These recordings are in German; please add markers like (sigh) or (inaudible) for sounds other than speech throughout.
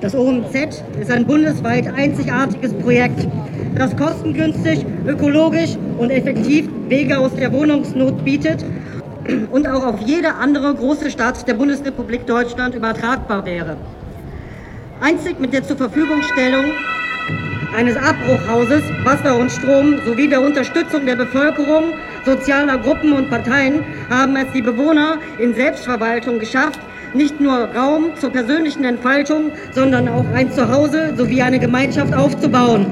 Das OMZ ist ein bundesweit einzigartiges Projekt, das kostengünstig, ökologisch und effektiv Wege aus der Wohnungsnot bietet und auch auf jede andere große Stadt der Bundesrepublik Deutschland übertragbar wäre. Einzig mit der Zurverfügungstellung eines Abbruchhauses, Wasser und Strom sowie der Unterstützung der Bevölkerung, sozialer Gruppen und Parteien haben es die Bewohner in Selbstverwaltung geschafft, nicht nur Raum zur persönlichen Entfaltung, sondern auch ein Zuhause sowie eine Gemeinschaft aufzubauen.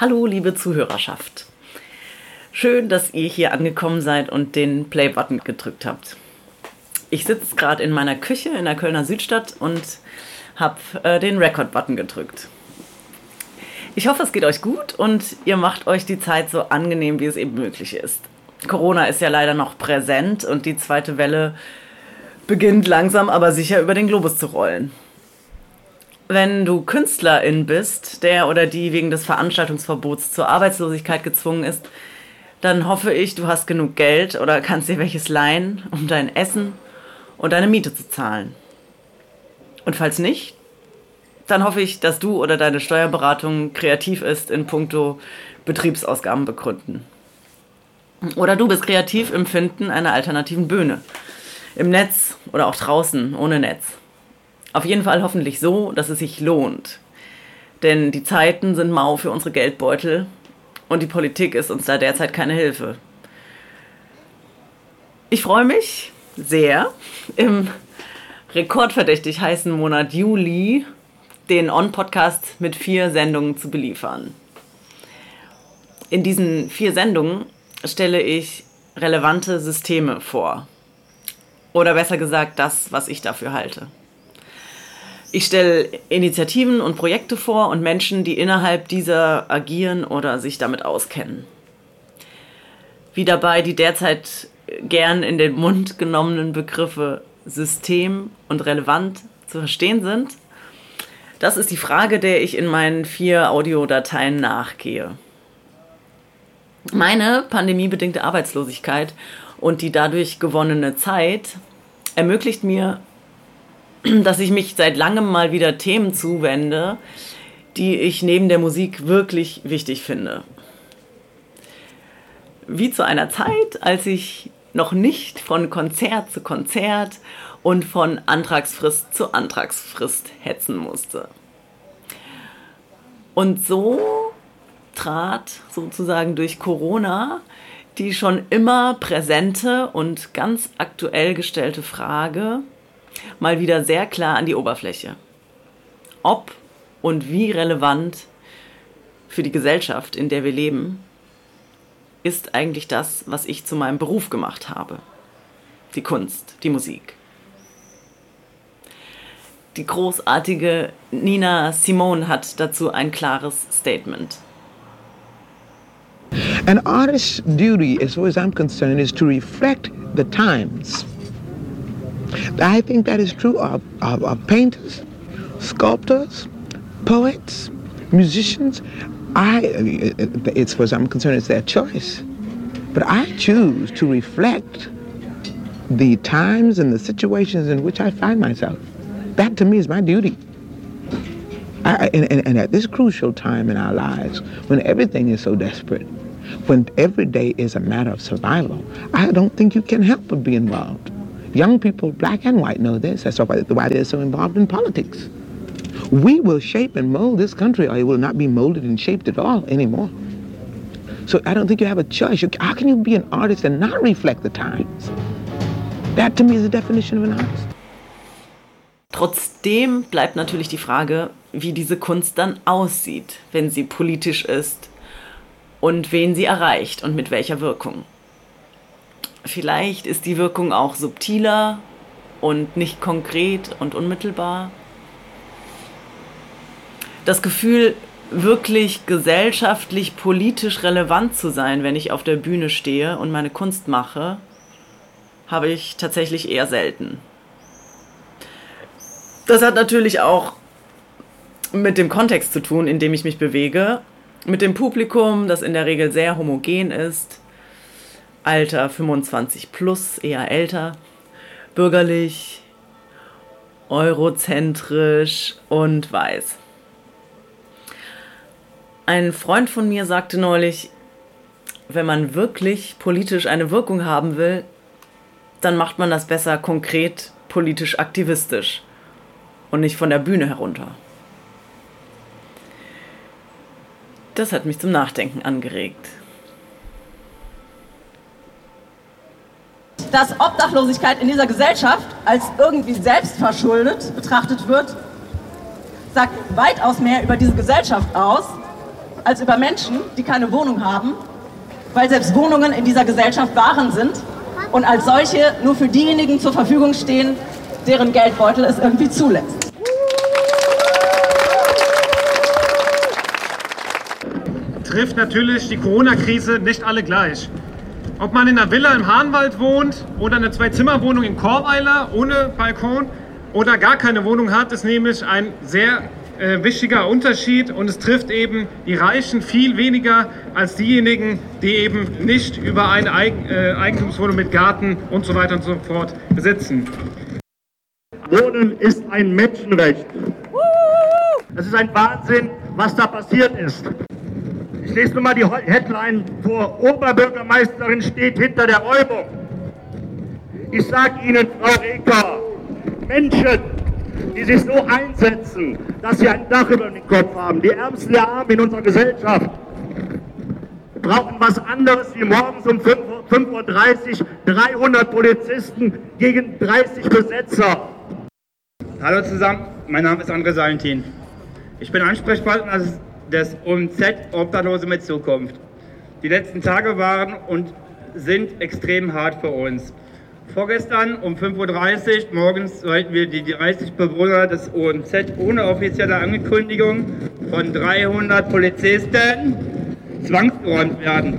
Hallo, liebe Zuhörerschaft. Schön, dass ihr hier angekommen seid und den Play-Button gedrückt habt. Ich sitze gerade in meiner Küche in der Kölner Südstadt und habe äh, den Record-Button gedrückt. Ich hoffe, es geht euch gut und ihr macht euch die Zeit so angenehm, wie es eben möglich ist. Corona ist ja leider noch präsent und die zweite Welle beginnt langsam aber sicher über den Globus zu rollen. Wenn du Künstlerin bist, der oder die wegen des Veranstaltungsverbots zur Arbeitslosigkeit gezwungen ist, dann hoffe ich, du hast genug Geld oder kannst dir welches leihen, um dein Essen und deine Miete zu zahlen. Und falls nicht, dann hoffe ich, dass du oder deine Steuerberatung kreativ ist in puncto Betriebsausgaben begründen. Oder du bist kreativ im Finden einer alternativen Bühne. Im Netz oder auch draußen ohne Netz. Auf jeden Fall hoffentlich so, dass es sich lohnt. Denn die Zeiten sind mau für unsere Geldbeutel und die Politik ist uns da derzeit keine Hilfe. Ich freue mich sehr, im rekordverdächtig heißen Monat Juli den On-Podcast mit vier Sendungen zu beliefern. In diesen vier Sendungen stelle ich relevante Systeme vor. Oder besser gesagt, das, was ich dafür halte. Ich stelle Initiativen und Projekte vor und Menschen, die innerhalb dieser agieren oder sich damit auskennen. Wie dabei die derzeit gern in den Mund genommenen Begriffe System und relevant zu verstehen sind, das ist die Frage, der ich in meinen vier Audiodateien nachgehe. Meine pandemiebedingte Arbeitslosigkeit und die dadurch gewonnene Zeit ermöglicht mir dass ich mich seit langem mal wieder Themen zuwende, die ich neben der Musik wirklich wichtig finde. Wie zu einer Zeit, als ich noch nicht von Konzert zu Konzert und von Antragsfrist zu Antragsfrist hetzen musste. Und so trat sozusagen durch Corona die schon immer präsente und ganz aktuell gestellte Frage, mal wieder sehr klar an die Oberfläche. Ob und wie relevant für die Gesellschaft, in der wir leben, ist eigentlich das, was ich zu meinem Beruf gemacht habe. Die Kunst, die Musik. Die großartige Nina Simone hat dazu ein klares Statement. An artist's duty, as far as I'm concerned, is to reflect the times. I think that is true of, of, of painters, sculptors, poets, musicians. I, uh, uh, it's as I'm concerned, it's their choice. But I choose to reflect the times and the situations in which I find myself. That to me is my duty. I, and, and, and, at this crucial time in our lives, when everything is so desperate, when every day is a matter of survival, I don't think you can help but be involved. Young people, black and white, know this. That's why they're so involved in politics. We will shape and mold this country, or it will not be molded and shaped at all anymore. So I don't think you have a choice. How can you be an artist and not reflect the times? That to me is the definition of an artist. Trotzdem bleibt natürlich die Frage, wie diese Kunst dann aussieht, wenn sie politisch ist und wen sie erreicht und mit welcher Wirkung. Vielleicht ist die Wirkung auch subtiler und nicht konkret und unmittelbar. Das Gefühl, wirklich gesellschaftlich, politisch relevant zu sein, wenn ich auf der Bühne stehe und meine Kunst mache, habe ich tatsächlich eher selten. Das hat natürlich auch mit dem Kontext zu tun, in dem ich mich bewege, mit dem Publikum, das in der Regel sehr homogen ist, Alter 25 plus, eher älter, bürgerlich, eurozentrisch und weiß. Ein Freund von mir sagte neulich, wenn man wirklich politisch eine Wirkung haben will, dann macht man das besser konkret politisch aktivistisch und nicht von der Bühne herunter. Das hat mich zum Nachdenken angeregt. Dass Obdachlosigkeit in dieser Gesellschaft als irgendwie selbstverschuldet betrachtet wird, sagt weitaus mehr über diese Gesellschaft aus, als über Menschen, die keine Wohnung haben, weil selbst Wohnungen in dieser Gesellschaft Waren sind und als solche nur für diejenigen zur Verfügung stehen, deren Geldbeutel es irgendwie zulässt. trifft natürlich die Corona-Krise nicht alle gleich. Ob man in einer Villa im Hahnwald wohnt oder eine Zwei-Zimmer-Wohnung in Chorweiler ohne Balkon oder gar keine Wohnung hat, ist nämlich ein sehr äh, wichtiger Unterschied und es trifft eben die Reichen viel weniger als diejenigen, die eben nicht über eine Eig äh, Eigentumswohnung mit Garten und so weiter und so fort besitzen. Wohnen ist ein Menschenrecht. Es ist ein Wahnsinn, was da passiert ist. Ich lese nur mal die Headline vor. Oberbürgermeisterin steht hinter der Räumung. Ich sage Ihnen, Frau Reker, Menschen, die sich so einsetzen, dass sie ein Dach über den Kopf haben, die Ärmsten der Armen in unserer Gesellschaft, brauchen was anderes wie morgens um 5.30 Uhr 300 Polizisten gegen 30 Besetzer. Hallo zusammen, mein Name ist André Salentin. Ich bin Ansprechpartner des OMZ Obdachlose mit Zukunft. Die letzten Tage waren und sind extrem hart für uns. Vorgestern um 5.30 Uhr morgens sollten wir die 30 Bewohner des OMZ ohne offizielle Ankündigung von 300 Polizisten zwangsgeräumt werden.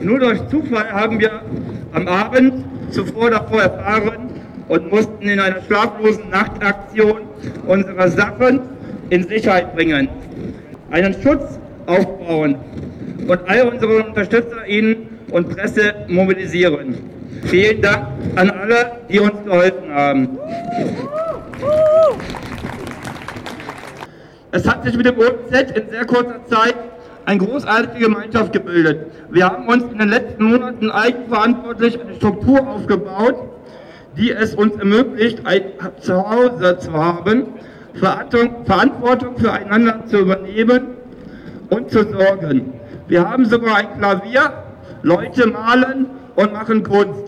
Nur durch Zufall haben wir am Abend zuvor davor erfahren und mussten in einer schlaflosen Nachtaktion unsere Sachen in Sicherheit bringen einen Schutz aufbauen und all unsere UnterstützerInnen und Presse mobilisieren. Vielen Dank an alle, die uns geholfen haben. Es hat sich mit dem OZ in sehr kurzer Zeit eine großartige Gemeinschaft gebildet. Wir haben uns in den letzten Monaten eigenverantwortlich eine Struktur aufgebaut, die es uns ermöglicht, ein Zuhause zu haben, Verantwortung füreinander zu übernehmen und zu sorgen. Wir haben sogar ein Klavier, Leute malen und machen Kunst.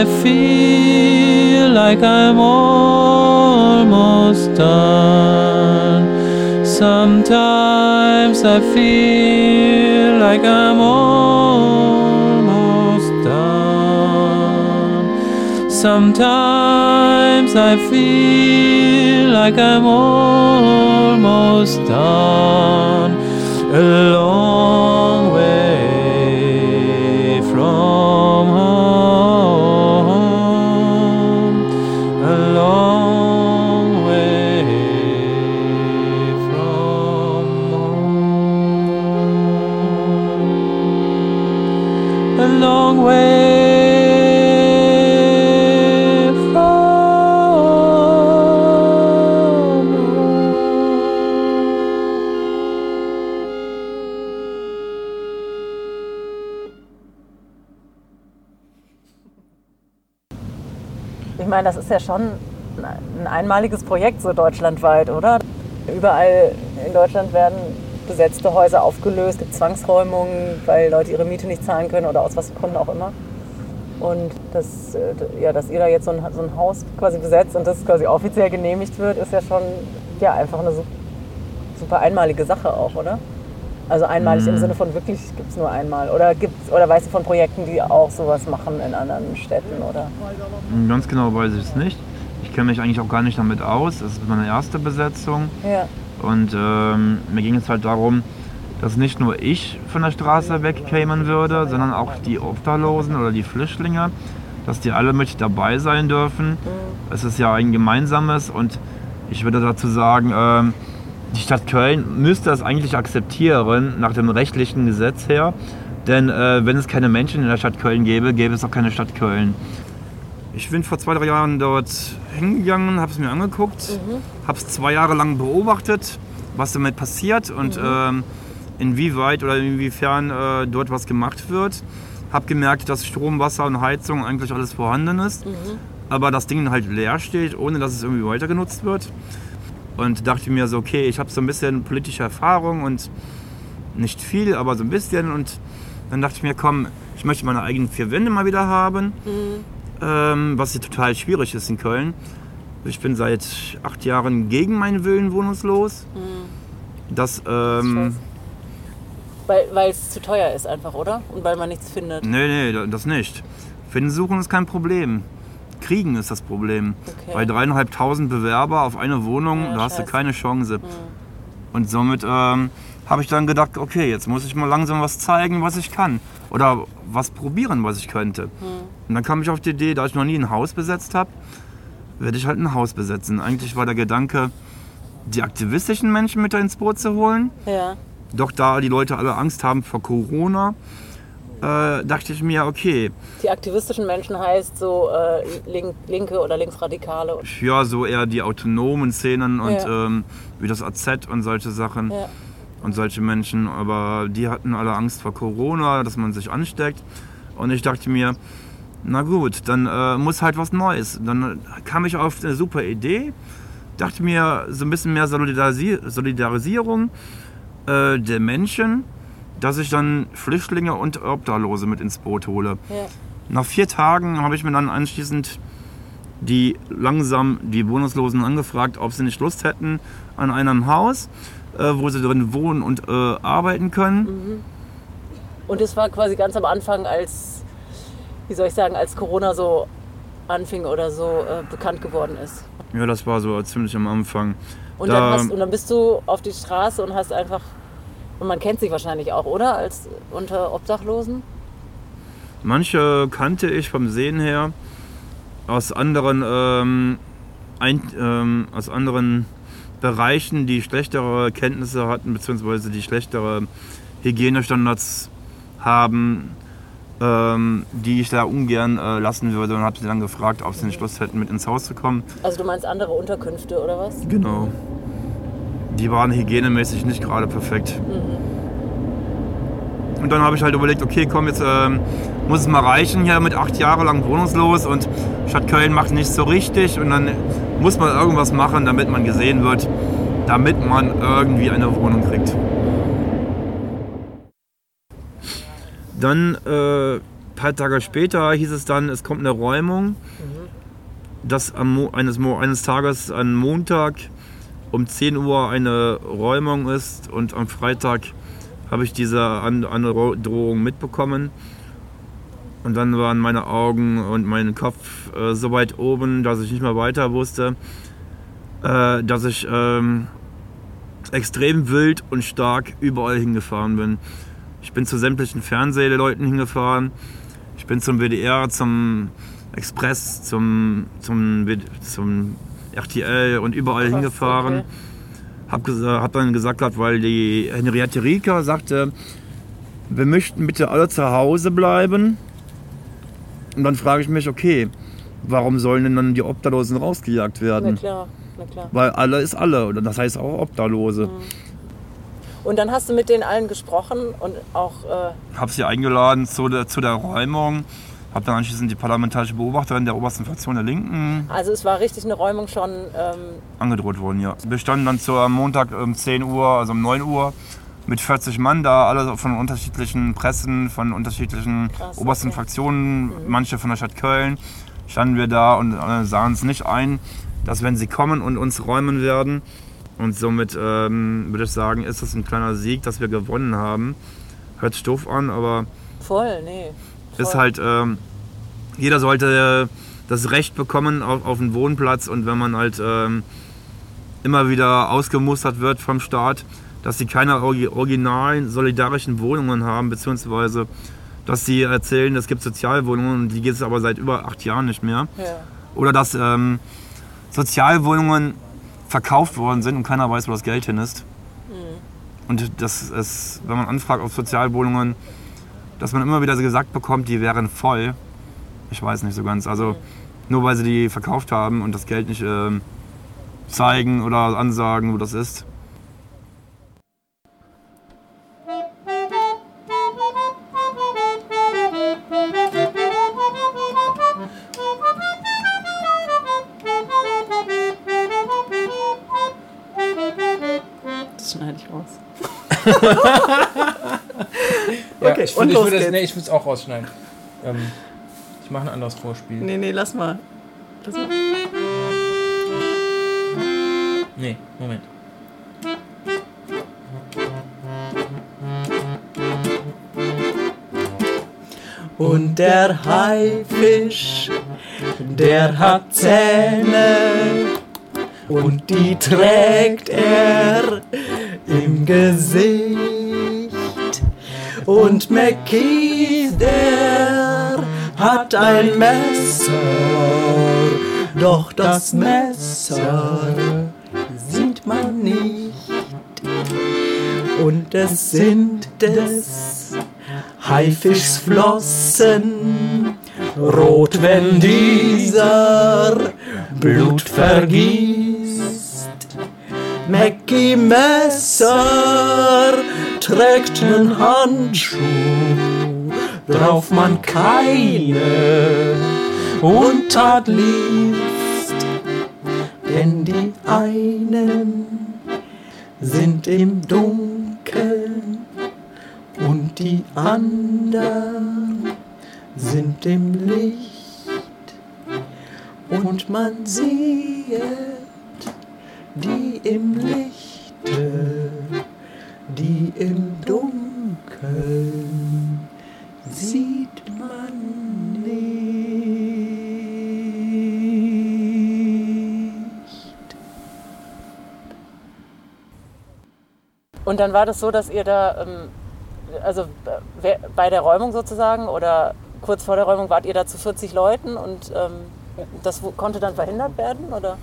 I feel like I'm almost done. Sometimes I feel like I'm almost done. Sometimes I feel like I'm almost done. A long way from Ich meine, das ist ja schon ein einmaliges Projekt so deutschlandweit, oder? Überall in Deutschland werden besetzte Häuser aufgelöst, gibt Zwangsräumungen, weil Leute ihre Miete nicht zahlen können oder aus was für Gründen auch immer. Und das, äh, ja, dass ihr da jetzt so ein, so ein Haus quasi besetzt und das quasi offiziell genehmigt wird, ist ja schon ja, einfach eine su- super einmalige Sache auch, oder? Also einmalig im Sinne von wirklich gibt es nur einmal. Oder gibt's, oder weißt du von Projekten, die auch sowas machen in anderen Städten oder? Ganz genau weiß ich es nicht. Ich kenne mich eigentlich auch gar nicht damit aus. Das ist meine erste Besetzung. Ja. Und ähm, mir ging es halt darum, dass nicht nur ich von der Straße wegkämen würde, sondern auch die Obdachlosen oder die Flüchtlinge, dass die alle mit dabei sein dürfen. Es ist ja ein gemeinsames und ich würde dazu sagen, ähm, die Stadt Köln müsste das eigentlich akzeptieren nach dem rechtlichen Gesetz her. Denn äh, wenn es keine Menschen in der Stadt Köln gäbe, gäbe es auch keine Stadt Köln. Ich bin vor zwei, drei Jahren dort hingegangen, habe es mir angeguckt, habe es zwei Jahre lang beobachtet, was damit passiert und ähm, inwieweit oder inwiefern äh, dort was gemacht wird. Habe gemerkt, dass Strom, Wasser und Heizung eigentlich alles vorhanden ist, aber das Ding halt leer steht, ohne dass es irgendwie weiter genutzt wird. Und dachte mir so, okay, ich habe so ein bisschen politische Erfahrung und nicht viel, aber so ein bisschen. Und dann dachte ich mir, komm, ich möchte meine eigenen vier Wände mal wieder haben ähm, was hier total schwierig ist in Köln. Ich bin seit acht Jahren gegen meinen Willen wohnungslos. Das, ähm, Weil, weil es zu teuer ist einfach, oder? Und weil man nichts findet. nee, nee, das nicht. Finden suchen ist kein Problem. Kriegen ist das Problem. Okay. Bei dreieinhalbtausend Bewerber auf eine Wohnung, Ja, da hast du keine Chance. Und somit ähm, habe ich dann gedacht, okay, jetzt muss ich mal langsam was zeigen, was ich kann. Oder was probieren, was ich könnte. Und dann kam ich auf die Idee, da ich noch nie ein Haus besetzt habe, werde ich halt ein Haus besetzen. Eigentlich war der Gedanke, die aktivistischen Menschen mit ins Boot zu holen. Ja. Doch da die Leute alle Angst haben vor Corona, äh, dachte ich mir, okay, Die aktivistischen Menschen heißt so äh, Link, Linke oder Linksradikale. ja, so eher die autonomen Szenen und Ja. ähm, wie das AZ und solche Sachen Ja. Und solche Menschen. Aber die hatten alle Angst vor Corona, dass man sich ansteckt. Und ich dachte mir, na gut, dann äh, muss halt was Neues. Dann kam ich auf eine super Idee, dachte mir so ein bisschen mehr Solidarisi Solidarisierung äh, der Menschen, dass ich dann Flüchtlinge und Obdachlose mit ins Boot hole. Ja. Nach vier Tagen habe ich mir dann anschließend die langsam die Wohnungslosen angefragt, ob sie nicht Lust hätten an einem Haus, äh, wo sie drin wohnen und äh, arbeiten können. Und es war quasi ganz am Anfang, als, wie soll ich sagen, als Corona so anfing oder so äh, bekannt geworden ist. Ja, das war so ziemlich am Anfang. Und, Da- dann hast, und dann bist du auf die Straße und hast einfach, und man kennt sich wahrscheinlich auch, oder? Als unter Obdachlosen? Manche kannte ich vom Sehen her aus anderen, ähm, ein, ähm, aus anderen Bereichen, die schlechtere Kenntnisse hatten, beziehungsweise die schlechtere Hygienestandards haben, ähm, die ich da ungern äh, lassen würde und habe sie dann gefragt, ob sie nicht Lust hätten, mit ins Haus zu kommen. Also du meinst andere Unterkünfte oder was? Genau. Die waren hygienemäßig nicht gerade perfekt. Und dann habe ich halt überlegt, okay, komm, jetzt ähm, muss es mal reichen hier mit acht Jahre lang wohnungslos und Stadt Köln macht nicht so richtig. Und dann muss man irgendwas machen, damit man gesehen wird, damit man irgendwie eine Wohnung kriegt. Dann, äh, paar Tage später, hieß es dann, es kommt eine Räumung, dass am eines, eines Tages an Montag um 10 Uhr eine Räumung ist und am Freitag habe ich diese An Androhung mitbekommen. Und dann waren meine Augen und mein Kopf äh, so weit oben, dass ich nicht mehr weiter wusste, äh, dass ich ähm, extrem wild und stark überall hingefahren bin. Ich bin zu sämtlichen Fernsehleuten hingefahren. Ich bin zum WDR, zum Express, zum, zum, zum RTL und überall Krass, hingefahren. okay. Hab, hab dann gesagt, gehabt, weil die Henriette Rieker sagte, wir möchten bitte alle zu Hause bleiben. Und dann frage ich mich, okay, warum sollen denn dann die Obdachlosen rausgejagt Na werden? klar, na klar. Weil alle ist alle, oder das heißt auch Obdachlose. Und dann hast du mit denen allen gesprochen und auch, äh, Habe sie eingeladen zu der, zu der Räumung. Habe dann anschließend die parlamentarische Beobachterin der obersten Fraktion der Linken Also es war richtig eine Räumung schon. Ähm, angedroht worden, ja. Wir standen dann zu am Montag um 10 Uhr, also um 9 Uhr, mit 40 Mann da, alle von unterschiedlichen Pressen, von unterschiedlichen Krass, obersten okay. Fraktionen, manche von der Stadt Köln, standen wir da und äh, sahen es nicht ein, dass wenn sie kommen und uns räumen werden, und somit ähm, würde ich sagen, ist es ein kleiner Sieg, dass wir gewonnen haben. Hört doof an, aber voll, nee. Ist halt, ähm, jeder sollte das Recht bekommen auf, auf einen Wohnplatz und wenn man halt ähm, immer wieder ausgemustert wird vom Staat, dass sie keine originalen solidarischen Wohnungen haben, beziehungsweise dass sie erzählen, es gibt Sozialwohnungen die gibt es aber seit über acht Jahren nicht mehr. Ja. Oder dass ähm, Sozialwohnungen verkauft worden sind und keiner weiß, wo das Geld hin ist. Und das ist, wenn man anfragt auf Sozialwohnungen, dass man immer wieder so gesagt bekommt, die wären voll. Ich weiß nicht so ganz. Also nur weil sie die verkauft haben und das Geld nicht ähm, zeigen oder ansagen, wo das ist. Das schneide ich raus. (laughs) Okay, ich und würde es nee, ich auch rausschneiden. Ähm, ich mache ein anderes Vorspiel. Nee, nee, lass mal. Lass mal. Nee, Moment. Und der Haifisch, der hat Zähne und die trägt er im Gesicht. Und Mackie, der hat ein Messer, doch das Messer sieht man nicht. Und es sind des Haifischsflossen, rot, wenn dieser Blut vergießt. Mackie Messer trägt nen Handschuh, drauf man keine Untat liest. Denn die einen sind im Dunkeln und die anderen sind im Licht und man sieht die im Und dann war das so, dass ihr da, ähm, also äh, bei der Räumung sozusagen oder kurz vor der Räumung wart ihr da zu 40 Leuten und ähm, das konnte dann verhindert werden? Oder?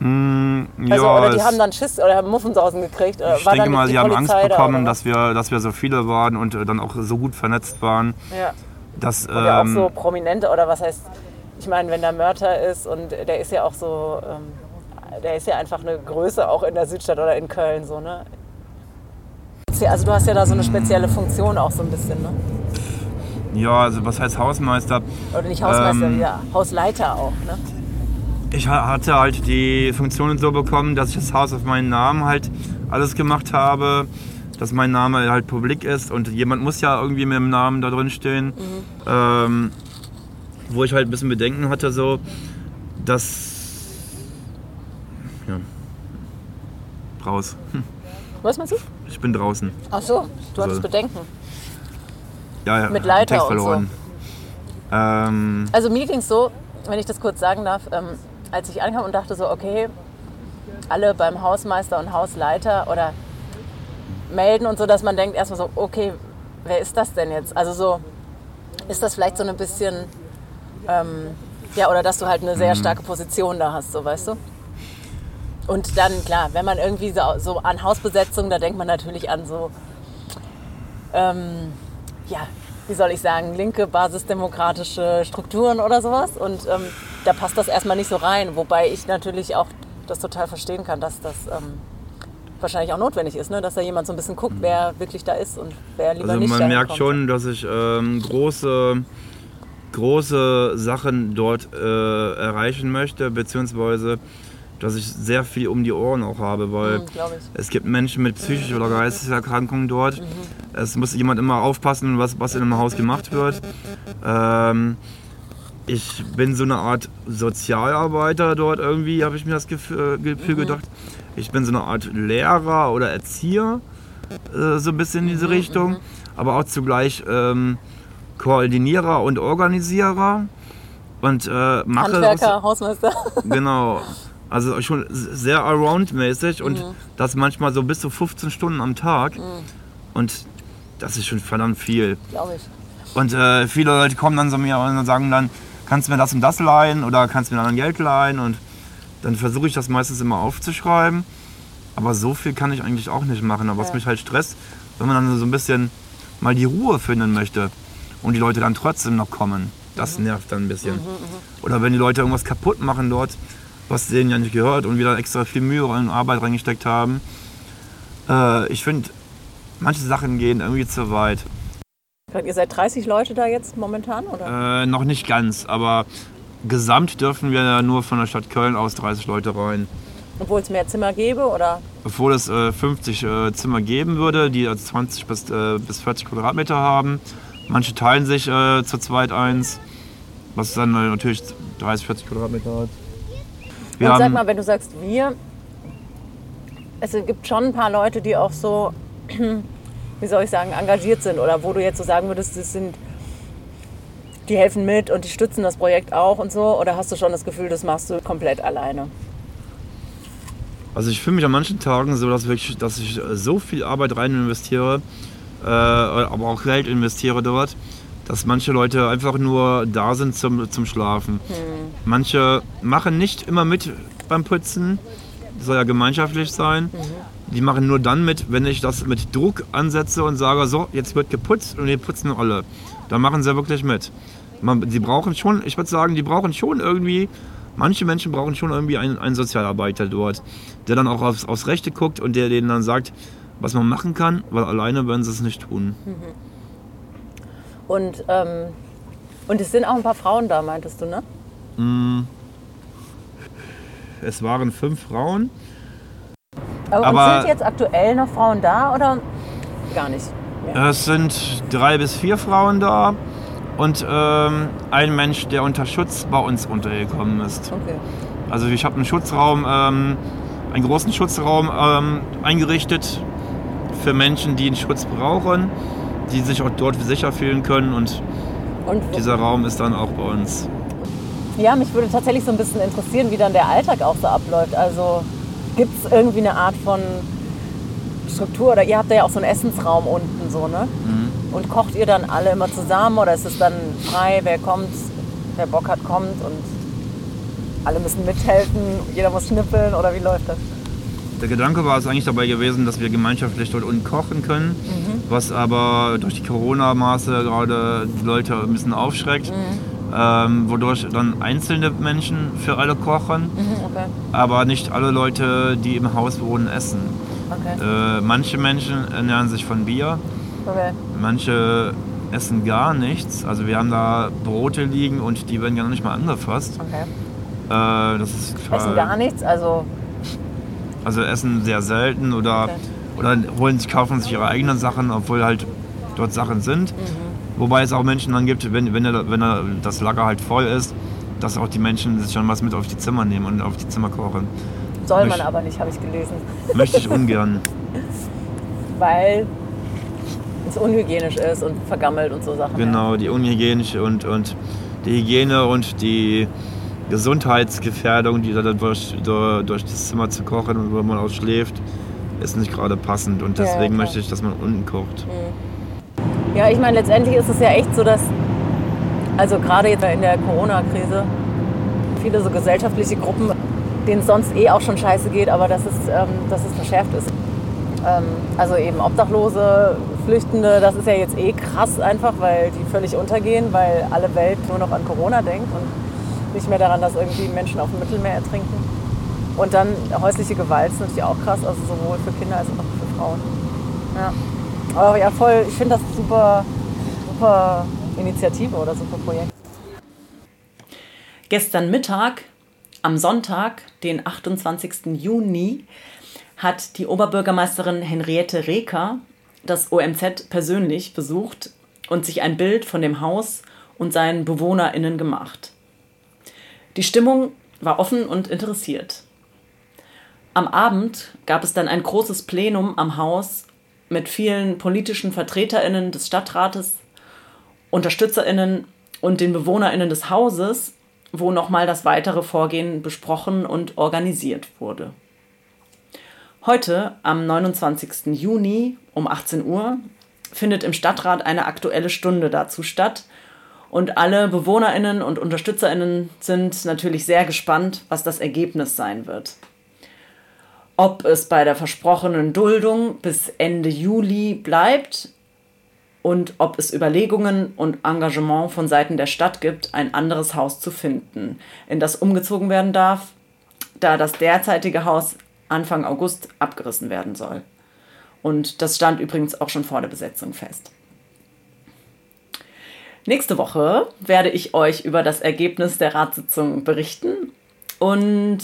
Mm, Also, ja, oder die haben dann Schiss oder haben Muffensausen gekriegt? Oder ich denke mal, die sie haben Angst Polizei da, bekommen, oder dass wir, dass wir so viele waren und äh, dann auch so gut vernetzt waren. Ja. Dass, Und ja auch ähm, so prominente oder was heißt, ich meine, wenn der Mörder ist und der ist ja auch so, ähm, der ist ja einfach eine Größe auch in der Südstadt oder in Köln so, ne? Also du hast ja da so eine spezielle Funktion auch so ein bisschen, ne? ja, also was heißt Hausmeister? Oder nicht Hausmeister, Ähm, ja, Hausleiter auch, ne? Ich ha- hatte halt die Funktionen so bekommen, dass ich das Haus auf meinen Namen halt alles gemacht habe, dass mein Name halt publik ist und jemand muss ja irgendwie mit dem Namen da drin stehen. Ähm, wo ich halt ein bisschen Bedenken hatte, so, dass. Ja. Raus. Hm, Was meinst du? Ich bin draußen. Ach so, du hattest Also- Bedenken. Ja, ja. Mit Leiter Text und so. verloren. Ähm, Also mir ging es so, wenn ich das kurz sagen darf, ähm, als ich ankam und dachte so, okay, alle beim Hausmeister und Hausleiter oder melden und so, dass man denkt erstmal so, okay, wer ist das denn jetzt? Also so, ist das vielleicht so ein bisschen, ähm, ja, oder dass du halt eine sehr starke Position da hast, so weißt du? Und dann, klar, wenn man irgendwie so, so an Hausbesetzung, da denkt man natürlich an so, ähm, ja, wie soll ich sagen, linke basisdemokratische Strukturen oder sowas. Und ähm, da passt das erstmal nicht so rein. Wobei ich natürlich auch das total verstehen kann, dass das ähm, wahrscheinlich auch notwendig ist, ne? dass da jemand so ein bisschen guckt, wer wirklich da ist und wer lieber Also nicht man dahin merkt kommt. schon, dass ich ähm, große große Sachen dort äh, erreichen möchte, beziehungsweise dass ich sehr viel um die Ohren auch habe, weil Mhm, es gibt Menschen mit psychischen oder Geisteserkrankungen dort. Mhm. Es muss jemand immer aufpassen, was, was in einem Haus gemacht wird. Ähm, ich bin so eine Art Sozialarbeiter dort irgendwie, habe ich mir das Gefühl, Gefühl Mhm. gedacht. Ich bin so eine Art Lehrer oder Erzieher, äh, so ein bisschen in diese Mhm, Richtung. Aber auch zugleich ähm, Koordinierer und Organisierer. Und äh, mache Handwerker, Hausmeister. Genau. (laughs) Also schon sehr around-mäßig und Mhm. das manchmal so bis zu 15 Stunden am Tag. Mhm. Und das ist schon verdammt viel. Glaube ich. Und äh, viele Leute kommen dann zu mir und sagen dann, kannst du mir das und das leihen oder kannst du mir dann Geld leihen? Und dann versuche ich das meistens immer aufzuschreiben. Aber so viel kann ich eigentlich auch nicht machen. Aber was Ja. mich halt stresst, wenn man dann so ein bisschen mal die Ruhe finden möchte und die Leute dann trotzdem noch kommen. Das Mhm. nervt dann ein bisschen. Oder wenn die Leute irgendwas kaputt machen dort, was denen ja nicht gehört und wieder extra viel Mühe und Arbeit reingesteckt haben. Äh, ich finde, manche Sachen gehen irgendwie zu weit. Ihr seid 30 Leute da jetzt momentan, oder? Äh, noch nicht ganz, aber gesamt dürfen wir ja nur von der Stadt Köln aus 30 Leute rein. Obwohl es mehr Zimmer gäbe, oder? Obwohl es äh, 50 äh, Zimmer geben würde, die also 20 bis, äh, bis 40 Quadratmeter haben. Manche teilen sich äh, zu zweit eins, was dann natürlich 30, 40 Quadratmeter hat. Wir Und sag mal, wenn du sagst wir, es gibt schon ein paar Leute, die auch so, (clears throat) wie soll ich sagen, engagiert sind oder wo du jetzt so sagen würdest, das sind, die helfen mit und die stützen das Projekt auch und so oder hast du schon das Gefühl, das machst du komplett alleine? also ich fühle mich an manchen Tagen so, dass, wirklich, dass ich so viel Arbeit rein investiere, äh, aber auch Geld investiere dort, dass manche Leute einfach nur da sind zum, zum Schlafen. Manche machen nicht immer mit beim Putzen, das soll ja gemeinschaftlich sein. Die machen nur dann mit, wenn ich das mit Druck ansetze und sage, so, jetzt wird geputzt und wir putzen alle. Dann machen sie wirklich mit. Man, die brauchen schon, ich würde sagen, die brauchen schon irgendwie, manche Menschen brauchen schon irgendwie einen, einen Sozialarbeiter dort, der dann auch aufs, aufs Rechte guckt und der denen dann sagt, was man machen kann, weil alleine werden sie es nicht tun. Und, ähm, und es sind auch ein paar Frauen da, meintest du, ne? Mm. Es waren fünf Frauen. Aber, Aber- sind jetzt aktuell noch Frauen da oder gar nicht? mehr? Es sind drei bis vier Frauen da und ähm, ein Mensch, der unter Schutz bei uns untergekommen ist. Okay. Also ich habe einen Schutzraum, ähm, einen großen Schutzraum ähm, eingerichtet für Menschen, die einen Schutz brauchen, die sich auch dort sicher fühlen können und Und dieser Raum ist dann auch bei uns. Ja, mich würde tatsächlich so ein bisschen interessieren, wie dann der Alltag auch so abläuft. Also gibt es irgendwie eine Art von Struktur oder ihr habt ja auch so einen Essensraum unten so, ne? Mhm. Und kocht ihr dann alle immer zusammen oder ist es dann frei, wer kommt, wer Bock hat, kommt und alle müssen mithelfen, jeder muss schnippeln oder wie läuft das? Der Gedanke war es eigentlich dabei gewesen, dass wir gemeinschaftlich dort unten kochen können, was aber durch die Corona-Maße gerade die Leute ein bisschen aufschreckt, ähm, wodurch dann einzelne Menschen für alle kochen, Mhm, okay. aber nicht alle Leute, die im Haus wohnen, essen. Okay. Äh, manche Menschen ernähren sich von Bier, okay. manche essen gar nichts. Also wir haben da Brote liegen und die werden gar nicht mal angefasst. Äh, das ist total, Essen gar nichts, also Also essen sehr selten oder, Okay. oder holen sich, kaufen sich ihre eigenen Sachen, obwohl halt dort Sachen sind. Wobei es auch Menschen dann gibt, wenn, wenn, er, wenn er das Lager halt voll ist, dass auch die Menschen sich dann was mit auf die Zimmer nehmen und auf die Zimmer kochen. soll man Möcht- aber nicht, habe ich gelesen. Möchte ich ungern. (laughs) Weil es unhygienisch ist und vergammelt und so Sachen. Genau, die unhygienische und, und die Hygiene und die Gesundheitsgefährdung, die da durch, durch, durch das Zimmer zu kochen und wo man auch schläft, ist nicht gerade passend. Und Ja, deswegen klar. möchte ich, dass man unten kocht. Ja, ich meine, letztendlich ist es ja echt so, dass, also gerade jetzt in der Corona-Krise, viele so gesellschaftliche Gruppen, denen es sonst eh auch schon scheiße geht, aber dass es, ähm, dass es verschärft ist. Ähm, also eben Obdachlose, Flüchtende, das ist ja jetzt eh krass einfach, weil die völlig untergehen, weil alle Welt nur noch an Corona denkt und nicht mehr daran, dass irgendwie Menschen auf dem Mittelmeer ertrinken. Und dann häusliche Gewalt ist natürlich auch krass, also sowohl für Kinder als auch für Frauen. Ja. Aber ja, voll, ich finde das super, super Initiative oder super Projekt. Gestern Mittag, am Sonntag, den 28. Juni, hat die Oberbürgermeisterin Henriette Reker das OMZ persönlich besucht und sich ein Bild von dem Haus und seinen BewohnerInnen gemacht. Die Stimmung war offen und interessiert. Am Abend gab es dann ein großes Plenum am Haus mit vielen politischen VertreterInnen des Stadtrates, UnterstützerInnen und den BewohnerInnen des Hauses, wo nochmal das weitere Vorgehen besprochen und organisiert wurde. Heute, am 29. Juni um 18 Uhr, findet im Stadtrat eine aktuelle Stunde dazu statt. Und alle BewohnerInnen und UnterstützerInnen sind natürlich sehr gespannt, was das Ergebnis sein wird. Ob es bei der versprochenen Duldung bis Ende Juli bleibt und ob es Überlegungen und Engagement von Seiten der Stadt gibt, ein anderes Haus zu finden, in das umgezogen werden darf, da das derzeitige Haus Anfang August abgerissen werden soll. Und das stand übrigens auch schon vor der Besetzung fest. Nächste Woche werde ich euch über das Ergebnis der Ratssitzung berichten und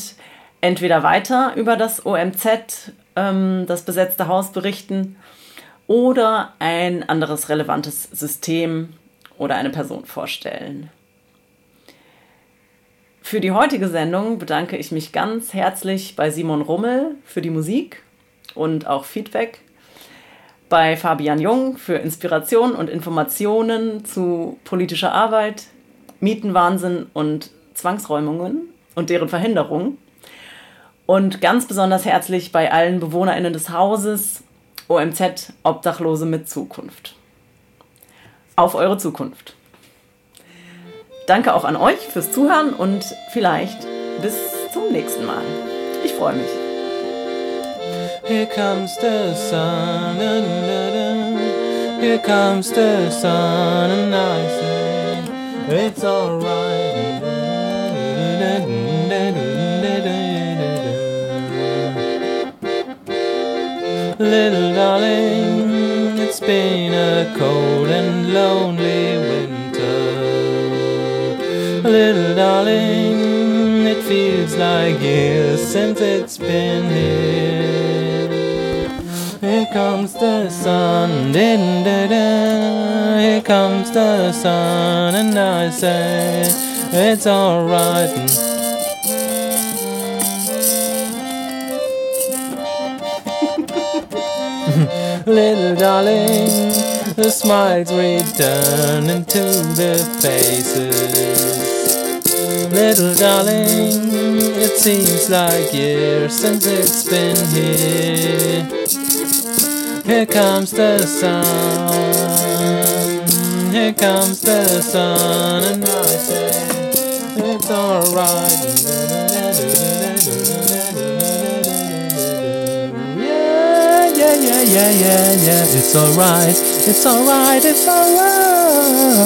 entweder weiter über das OMZ, ähm, das besetzte Haus, berichten oder ein anderes relevantes System oder eine Person vorstellen. Für die heutige Sendung bedanke ich mich ganz herzlich bei Simon Rummel für die Musik und auch Feedback, bei Fabian Jung für Inspiration und Informationen zu politischer Arbeit, Mietenwahnsinn und Zwangsräumungen und deren Verhinderung. Und ganz besonders herzlich bei allen BewohnerInnen des Hauses, OMZ Obdachlose mit Zukunft. Auf eure Zukunft. Danke auch an euch fürs Zuhören und vielleicht bis zum nächsten Mal. Ich freue mich. Here comes the sun, here comes the sun, and I say it's alright. Little darling, it's been a cold and lonely winter. Little darling, it feels like years since it's been here. Comes the sun, din da da. Here comes the sun, and I say it's alright. (laughs) Little darling, the smiles return into their faces. Little darling, it seems like years since it's been here. Here comes the sun, here comes the sun, and I say it's alright. Yeah, yeah, yeah, yeah, yeah, yeah, it's alright, it's alright, it's alright.